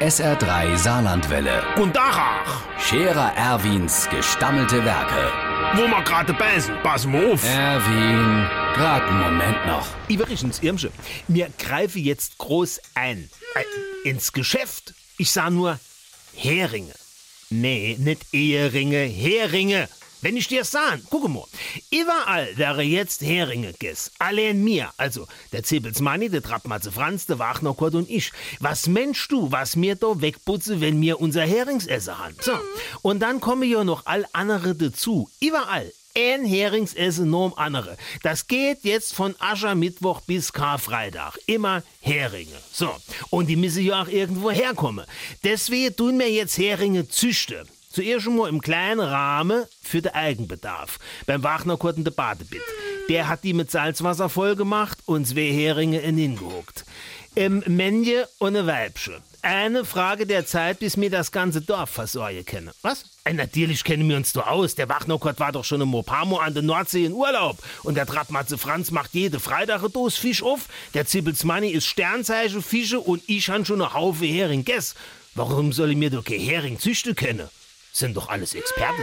SR3 Saarlandwelle. Und Dachach, Scherer Erwins gestammelte Werke. wo wir gerade beißen, pass mal auf. Erwin, grad einen Moment noch. Übrigens, Irmsche, wir greifen jetzt groß ein. Äh, ins Geschäft. Ich sah nur Heringe. Nee, nicht Eheringe, Heringe. Wenn ich dir sagen, guck mal, überall wäre jetzt Heringe gess. Allein mir, also der Zebelsmanni, der Trappmatze Franz, der Wachner Kurt und ich. Was mensch du, was mir da wegputze, wenn mir unser Heringsesser haben. So, und dann kommen ja noch all andere dazu. Überall. Ein Heringsessen norm andere. Das geht jetzt von Aschermittwoch bis Karfreitag. Immer Heringe. So. Und die müssen ja auch irgendwo herkommen. Deswegen tun wir jetzt Heringe züchten. Zuerst schon mal im kleinen Rahmen für den Eigenbedarf. Beim Wachnerkurten der Badebitt. Der hat die mit Salzwasser voll gemacht und zwei Heringe in hingehuckt. Im Mänje und eine Weibsche. Eine Frage der Zeit, bis mir das ganze Dorf versorgen kenne. Was? Äh, natürlich kennen wir uns doch aus. Der Wachnerkott war doch schon im Mopamo an der Nordsee in Urlaub. Und der Trappmatze Franz macht jede Freitag eine Dose Fisch auf. Der Zippelsmanni ist Sternzeichen Fische und ich han schon eine Haufe Hering gess. Warum soll ich mir doch kein Hering züchten können? Sind doch alles Experten.